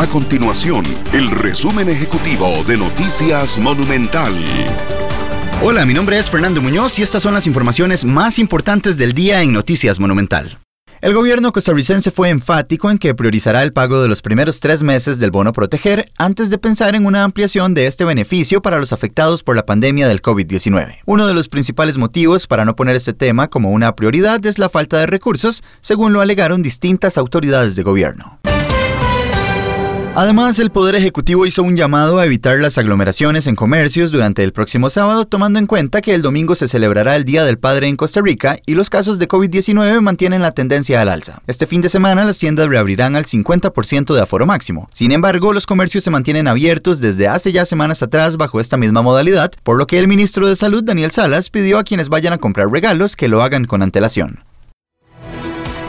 A continuación, el resumen ejecutivo de Noticias Monumental. Hola, mi nombre es Fernando Muñoz y estas son las informaciones más importantes del día en Noticias Monumental. El gobierno costarricense fue enfático en que priorizará el pago de los primeros tres meses del bono proteger antes de pensar en una ampliación de este beneficio para los afectados por la pandemia del COVID-19. Uno de los principales motivos para no poner este tema como una prioridad es la falta de recursos, según lo alegaron distintas autoridades de gobierno. Además, el Poder Ejecutivo hizo un llamado a evitar las aglomeraciones en comercios durante el próximo sábado, tomando en cuenta que el domingo se celebrará el Día del Padre en Costa Rica y los casos de COVID-19 mantienen la tendencia al alza. Este fin de semana las tiendas reabrirán al 50% de aforo máximo. Sin embargo, los comercios se mantienen abiertos desde hace ya semanas atrás bajo esta misma modalidad, por lo que el ministro de Salud, Daniel Salas, pidió a quienes vayan a comprar regalos que lo hagan con antelación.